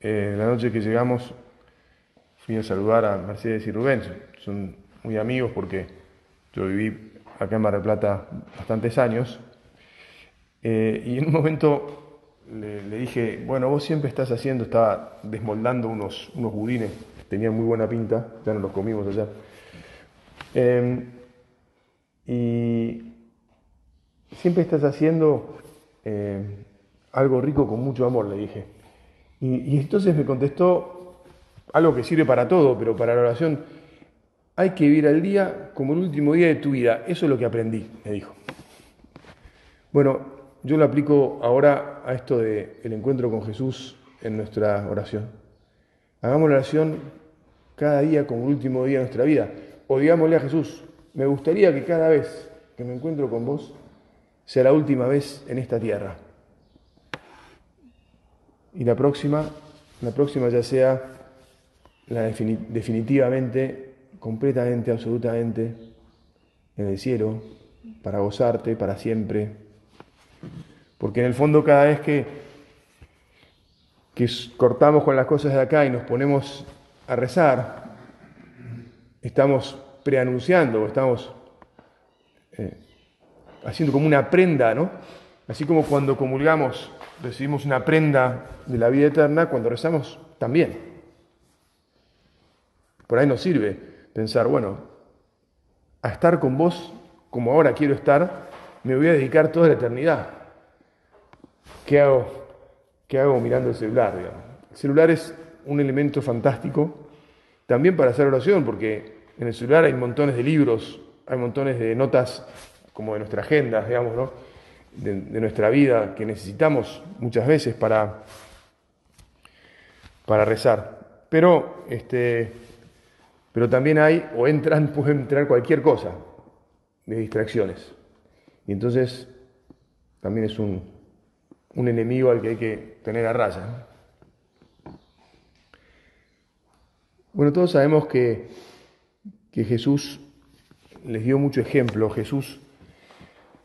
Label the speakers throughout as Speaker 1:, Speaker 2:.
Speaker 1: Eh, la noche que llegamos fui a saludar a Mercedes y Rubén, son muy amigos porque yo viví acá en Mar Plata bastantes años. Eh, y en un momento le, dije, bueno, vos siempre estás haciendo, estaba desmoldando unos, unos budines, tenían muy buena pinta, ya no los comimos allá. Em, y siempre estás haciendo em, algo rico con mucho amor, le dije. Y, entonces me contestó algo que sirve para todo, pero para la oración hay que vivir al día como el último día de tu vida. Eso es lo que aprendí, me dijo. Bueno, yo lo aplico ahora a esto del el encuentro con Jesús en nuestra oración. Hagamos la oración cada día como el último día de nuestra vida. O digámosle a Jesús, me gustaría que cada vez que me encuentro con vos sea la última vez en esta tierra. Y la próxima, la próxima ya sea la definitivamente completamente, absolutamente en el cielo, para gozarte para siempre. Porque en el fondo cada vez que, que cortamos con las cosas de acá y nos ponemos a rezar, estamos preanunciando, estamos eh, haciendo como una prenda, ¿no? Así como cuando comulgamos recibimos una prenda de la vida eterna, cuando rezamos también. Por ahí nos sirve pensar, bueno, a estar con vos como ahora quiero estar, me voy a dedicar toda la eternidad. ¿Qué hago? ¿Qué hago mirando el celular? El celular es un elemento fantástico también para hacer oración, porque en el celular hay montones de libros, hay montones de notas como de nuestra agenda, digamos, ¿no? De, nuestra vida que necesitamos muchas veces para, para rezar. Pero este, pero también hay, o entran, puede entrar cualquier cosa de distracciones. Y entonces también es un, enemigo al que hay que tener a raya. Bueno, todos sabemos que, que Jesús les dio mucho ejemplo. Jesús,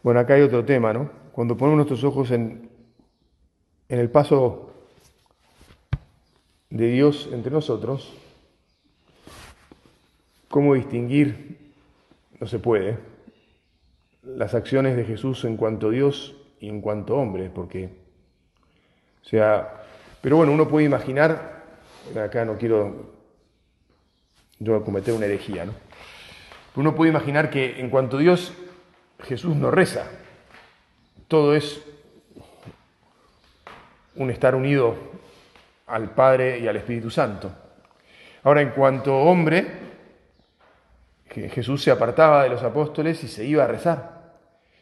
Speaker 1: bueno, acá hay otro tema, ¿no? Cuando ponemos nuestros ojos en, en el paso de Dios entre nosotros, ¿Cómo distinguir? No se puede. Las acciones de Jesús en cuanto Dios y en cuanto hombre, porque, o sea, pero bueno, uno puede imaginar, acá no quiero yo cometer una herejía, ¿no? Uno puede imaginar que en cuanto Dios, Jesús no reza. Todo es un estar unido al Padre y al Espíritu Santo. Ahora, en cuanto hombre, Jesús se apartaba de los apóstoles y se iba a rezar.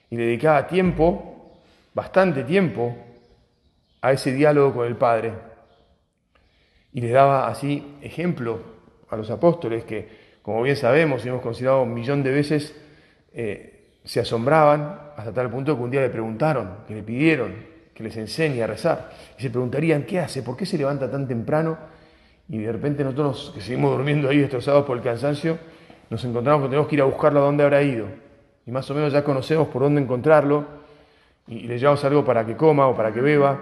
Speaker 1: Y le dedicaba tiempo, bastante tiempo, a ese diálogo con el Padre. Y les daba así ejemplo a los apóstoles que, como bien sabemos y hemos considerado un millón de veces, eh, se asombraban hasta tal punto que un día le preguntaron, que le pidieron que les enseñe a rezar. Y se preguntarían, ¿qué hace? ¿Por qué se levanta tan temprano? Y de repente nosotros que seguimos durmiendo ahí destrozados por el cansancio, nos encontramos que tenemos que ir a buscarlo a dónde habrá ido. Y más o menos ya conocemos por dónde encontrarlo y, le llevamos algo para que coma o para que beba,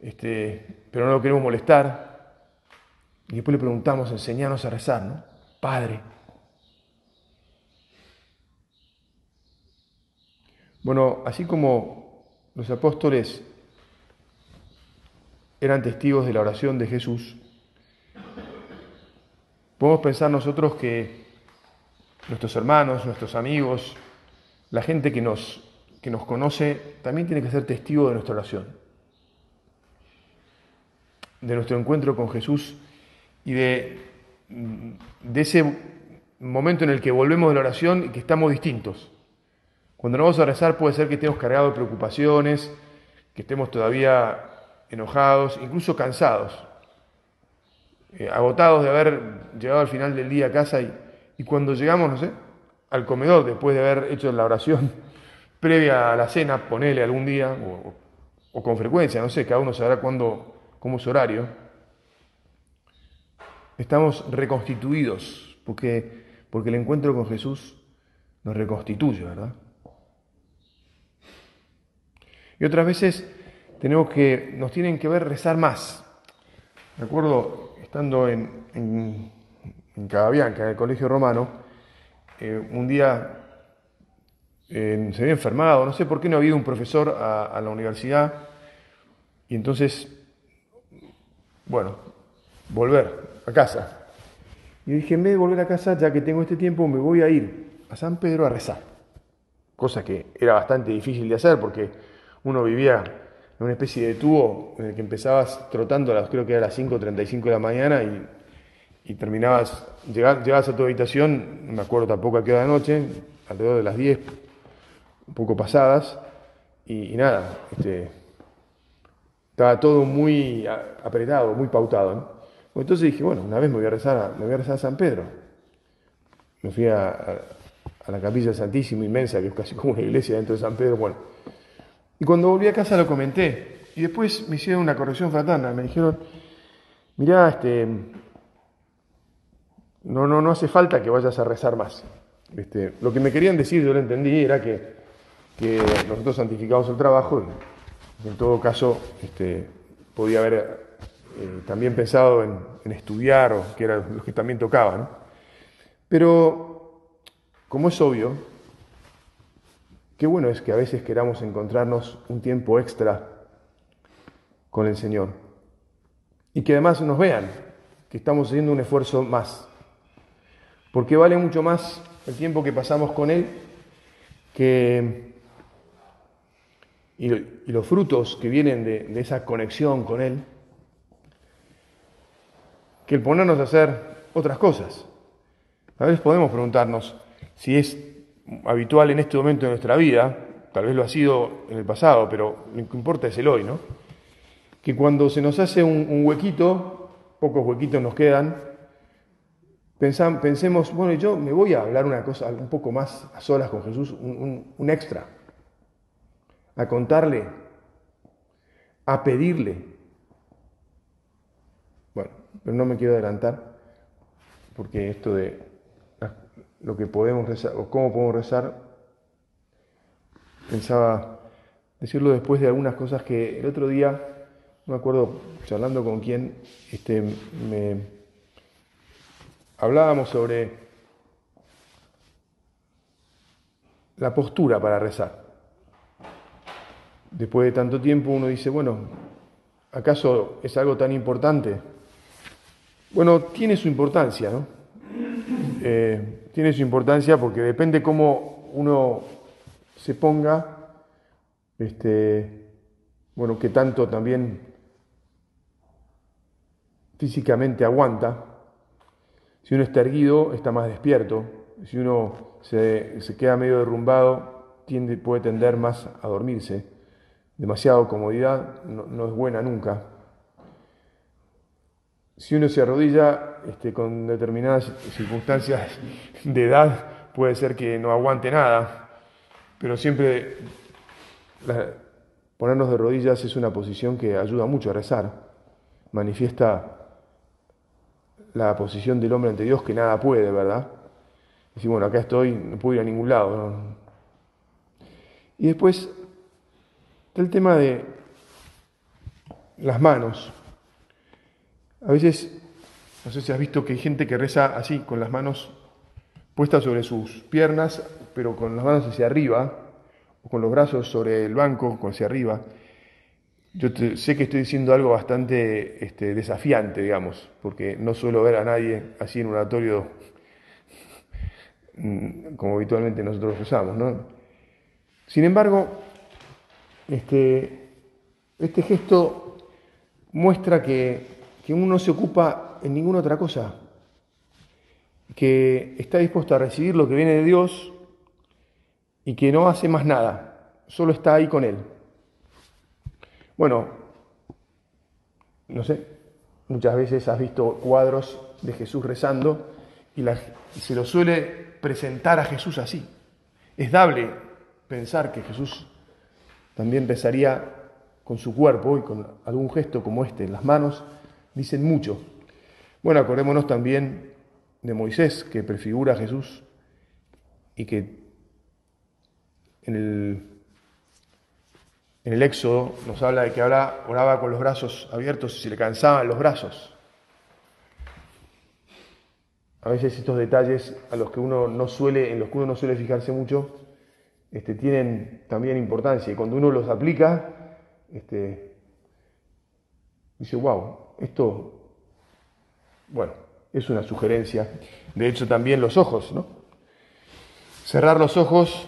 Speaker 1: este, pero no lo queremos molestar. Y después le preguntamos, enseñanos a rezar, ¿no? Padre. Bueno, así como los apóstoles eran testigos de la oración de Jesús, podemos pensar nosotros que nuestros hermanos, nuestros amigos, la gente que nos, que nos conoce, también tiene que ser testigo de nuestra oración, de nuestro encuentro con Jesús y de, de ese momento en el que volvemos de la oración y que estamos distintos. Cuando nos vamos a rezar puede ser que estemos cargados de preocupaciones, que estemos todavía enojados, incluso cansados, eh, agotados de haber llegado al final del día a casa y, y cuando llegamos, no sé, al comedor, después de haber hecho la oración previa a la cena, ponele algún día, o, con frecuencia, no sé, cada uno sabrá cuándo, cómo es horario, estamos reconstituidos, porque, porque el encuentro con Jesús nos reconstituye, ¿verdad? Y otras veces tenemos que, nos tienen que ver rezar más. Me acuerdo estando en, en, en en el colegio romano, eh, un día eh, se había enfermado, no sé por qué no había ido un profesor a, a la universidad, y entonces, bueno, volver a casa. Y dije, en vez de volver a casa, ya que tengo este tiempo, me voy a ir a San Pedro a rezar. Cosa que era bastante difícil de hacer porque uno vivía en una especie de tubo en el que empezabas trotando, a las, creo que era a las 5.35 de la mañana y, y terminabas, llegabas, llegabas, a tu habitación, no me acuerdo tampoco a qué hora de noche, alrededor de las 10, un poco pasadas, y, nada, este, estaba todo muy apretado, muy pautado. ¿no? Entonces dije, bueno, una vez me voy a rezar a, me voy a, rezar a San Pedro. Me fui a, a, a la capilla Santísima inmensa, que es casi como una iglesia dentro de San Pedro. Bueno, y cuando volví a casa lo comenté. Y después me hicieron una corrección fraterna. Me dijeron, mirá, este, no, no, no hace falta que vayas a rezar más. Este, lo que me querían decir, yo lo entendí, era que, que nosotros santificamos el trabajo en todo caso este, podía haber eh, también pensado en, en, estudiar, o que era lo que también tocaba. ¿no? Pero, como es obvio, qué bueno es que a veces queramos encontrarnos un tiempo extra con el Señor y que además nos vean que estamos haciendo un esfuerzo más. Porque vale mucho más el tiempo que pasamos con Él que, y, los frutos que vienen de esa conexión con Él que el ponernos a hacer otras cosas. A veces podemos preguntarnos si es habitual en este momento de nuestra vida, tal vez lo ha sido en el pasado, pero lo que importa es el hoy, ¿no? Que cuando se nos hace un, huequito, pocos huequitos nos quedan, pensam, pensemos, bueno, yo me voy a hablar una cosa un poco más a solas con Jesús, un extra, a contarle, a pedirle. Bueno, pero no me quiero adelantar, porque esto de lo que podemos rezar o cómo podemos rezar, pensaba decirlo después de algunas cosas que el otro día, no me acuerdo, charlando con quién, este, me hablábamos sobre la postura para rezar. Después de tanto tiempo uno dice, bueno, ¿acaso es algo tan importante? Bueno, tiene su importancia, ¿no? Eh, tiene su importancia porque depende cómo uno se ponga, este, bueno, que tanto también físicamente aguanta. Si uno está erguido, está más despierto. Si uno se, se queda medio derrumbado, tiende, puede tender más a dormirse. Demasiado comodidad no, no es buena nunca si uno se arrodilla este, con determinadas circunstancias de edad, puede ser que no aguante nada, pero siempre ponernos de rodillas es una posición que ayuda mucho a rezar, manifiesta la posición del hombre ante Dios que nada puede, ¿verdad? Decir, bueno, acá estoy, no puedo ir a ningún lado. Y después el tema de las manos. A veces, no sé si has visto que hay gente que reza así, con las manos puestas sobre sus piernas, pero con las manos hacia arriba, o con los brazos sobre el banco, hacia arriba. Yo sé que estoy diciendo algo bastante este, desafiante, digamos, porque no suelo ver a nadie así en un oratorio mm, como habitualmente nosotros usamos. ¿no? Sin embargo, este, este gesto muestra que que uno no se ocupa en ninguna otra cosa, que está dispuesto a recibir lo que viene de Dios y que no hace más nada, solo está ahí con Él. Bueno, no sé, muchas veces has visto cuadros de Jesús rezando y, se lo suele presentar a Jesús así. Es dable pensar que Jesús también rezaría con su cuerpo y con algún gesto como este en las manos dicen mucho. Bueno, acordémonos también de Moisés, que prefigura a Jesús y que en el, en el Éxodo nos habla de que oraba con los brazos abiertos y se le cansaban los brazos. a veces estos detalles a los que uno no suele, en los que uno no suele fijarse mucho, este, tienen también importancia. Y cuando uno los aplica, este, dice, wow, esto, bueno, es una sugerencia. De hecho, también los ojos, ¿no? Cerrar los ojos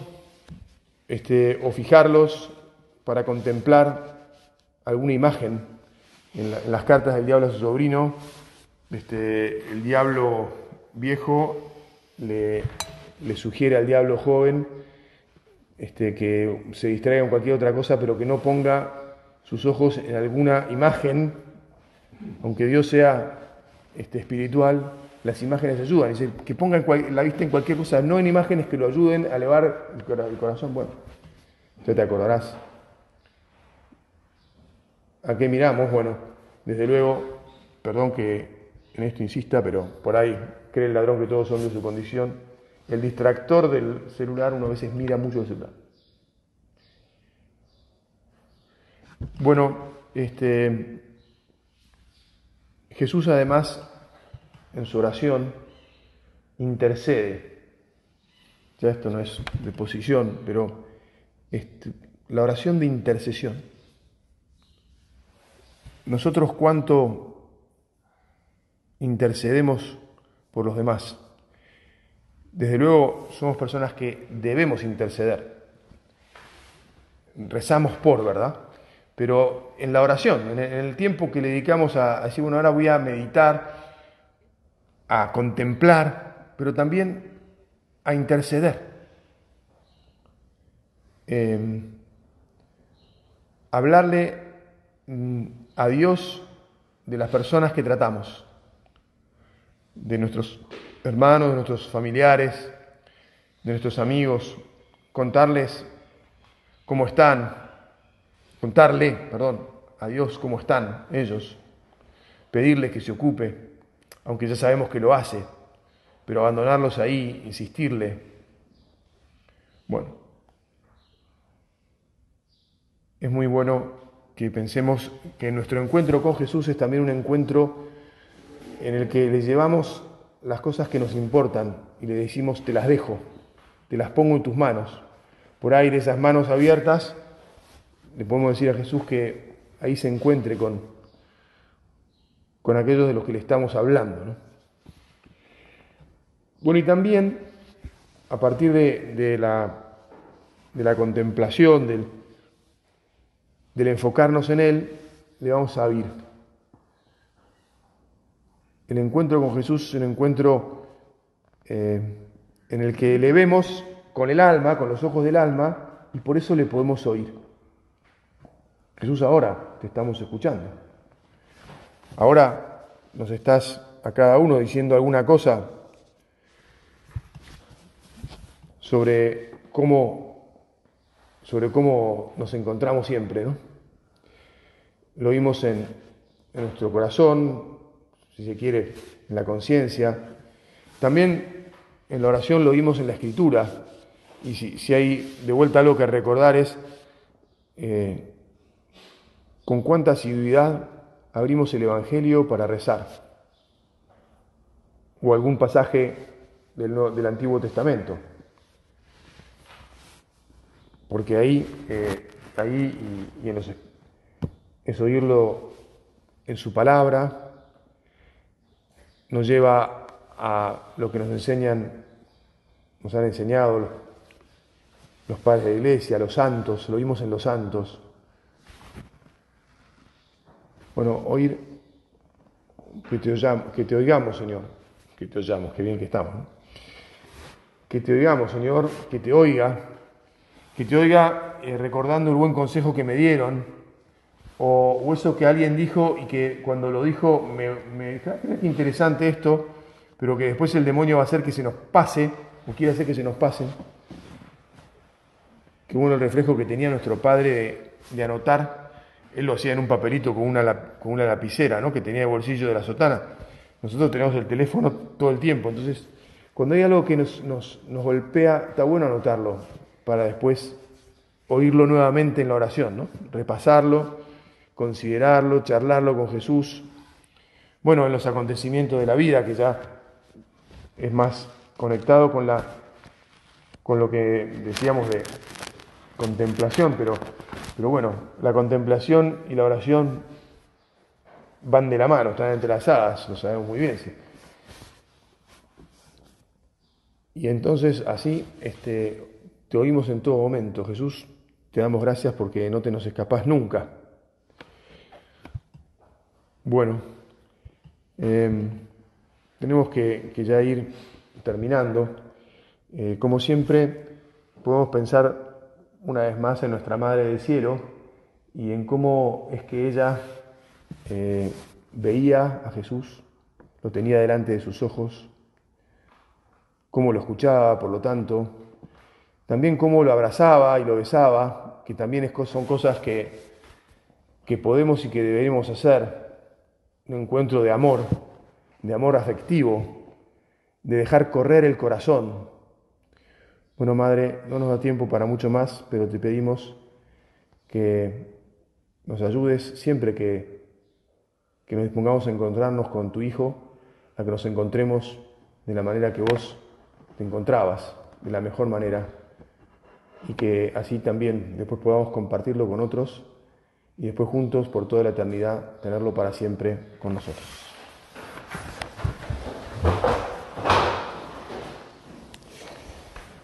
Speaker 1: este, o fijarlos para contemplar alguna imagen. En, las cartas del diablo a su sobrino, este, el diablo viejo le, le sugiere al diablo joven este, que se distraiga en cualquier otra cosa, pero que no ponga sus ojos en alguna imagen, aunque Dios sea este, espiritual, las imágenes ayudan. Dice, que ponga la vista en cualquier cosa, no en imágenes que lo ayuden a elevar el corazón. Bueno, ya te acordarás. ¿A qué miramos? Bueno, desde luego, perdón que en esto insista, pero por ahí cree el ladrón que todos son de su condición el distractor del celular, uno a veces mira mucho el celular. Bueno, este, Jesús además en su oración intercede. Ya esto no es de posición, pero este, la oración de intercesión. Nosotros cuánto intercedemos por los demás. Desde luego somos personas que debemos interceder. Rezamos por, ¿verdad? Pero en la oración, en el tiempo que le dedicamos a, decir, bueno, ahora voy a meditar, a contemplar, pero también a interceder. Em, hablarle mm, a Dios de las personas que tratamos, de nuestros hermanos, de nuestros familiares, de nuestros amigos, contarles cómo están, contarle, perdón, a Dios cómo están ellos, pedirle que se ocupe, aunque ya sabemos que lo hace, pero abandonarlos ahí, insistirle. Bueno, es muy bueno que pensemos que nuestro encuentro con Jesús es también un encuentro en el que le llevamos las cosas que nos importan y le decimos, te las dejo, te las pongo en tus manos. Por de esas manos abiertas, le podemos decir a Jesús que ahí se encuentre con, con aquellos de los que le estamos hablando. Bueno, y también a partir de, la, de la, contemplación, del, del enfocarnos en Él, le vamos a oír. El encuentro con Jesús es un encuentro eh, en el que le vemos con el alma, con los ojos del alma, y por eso le podemos oír. Jesús, ahora te estamos escuchando. Ahora nos estás a cada uno diciendo alguna cosa sobre cómo, sobre cómo nos encontramos siempre, ¿no? Lo en, en nuestro corazón, si se quiere, en la conciencia. También en la oración lo vimos en la escritura. Y si, hay de vuelta algo que recordar es eh, con cuánta asiduidad abrimos el Evangelio para rezar. O algún pasaje del, Antiguo Testamento. Porque ahí, eh, ahí y, en es oírlo en su palabra, nos lleva a lo que nos enseñan, nos han enseñado los, padres de la iglesia, los santos, lo vimos en los santos. Bueno, oír que te, que te oigamos, Señor, que te oigamos, qué bien que estamos, que te oigamos, Señor, que te oiga, que te oiga eh, recordando el buen consejo que me dieron, o, eso que alguien dijo y que cuando lo dijo me, me ah, interesante esto, pero que después el demonio va a hacer que se nos pase, o quiere hacer que se nos pase. Que uno el reflejo que tenía nuestro padre de, anotar, él lo hacía en un papelito con una, con una lapicera, ¿no? que tenía el bolsillo de la sotana. Nosotros tenemos el teléfono todo el tiempo, entonces cuando hay algo que nos, nos, nos golpea, está bueno anotarlo para después oírlo nuevamente en la oración, ¿no? repasarlo considerarlo, charlarlo con Jesús. Bueno, en los acontecimientos de la vida, que ya es más conectado con, la, con lo que decíamos de contemplación, pero, pero bueno, la contemplación y la oración van de la mano, están entrelazadas, lo sabemos muy bien. Y entonces así este, te oímos en todo momento, Jesús, te damos gracias porque no te nos escapás nunca. Bueno, em, tenemos que, ya ir terminando. Eh, como siempre, podemos pensar una vez más en nuestra Madre del Cielo y en cómo es que ella eh, veía a Jesús, lo tenía delante de sus ojos, cómo lo escuchaba, por lo tanto, también cómo lo abrazaba y lo besaba, que también son cosas que, que podemos y que deberemos hacer, un encuentro de amor, de amor afectivo, de dejar correr el corazón. Bueno, Madre, no nos da tiempo para mucho más, pero te pedimos que nos ayudes siempre que, que nos dispongamos a encontrarnos con tu Hijo, a que nos encontremos de la manera que vos te encontrabas, de la mejor manera, y que así también después podamos compartirlo con otros y después juntos por toda la eternidad tenerlo para siempre con nosotros.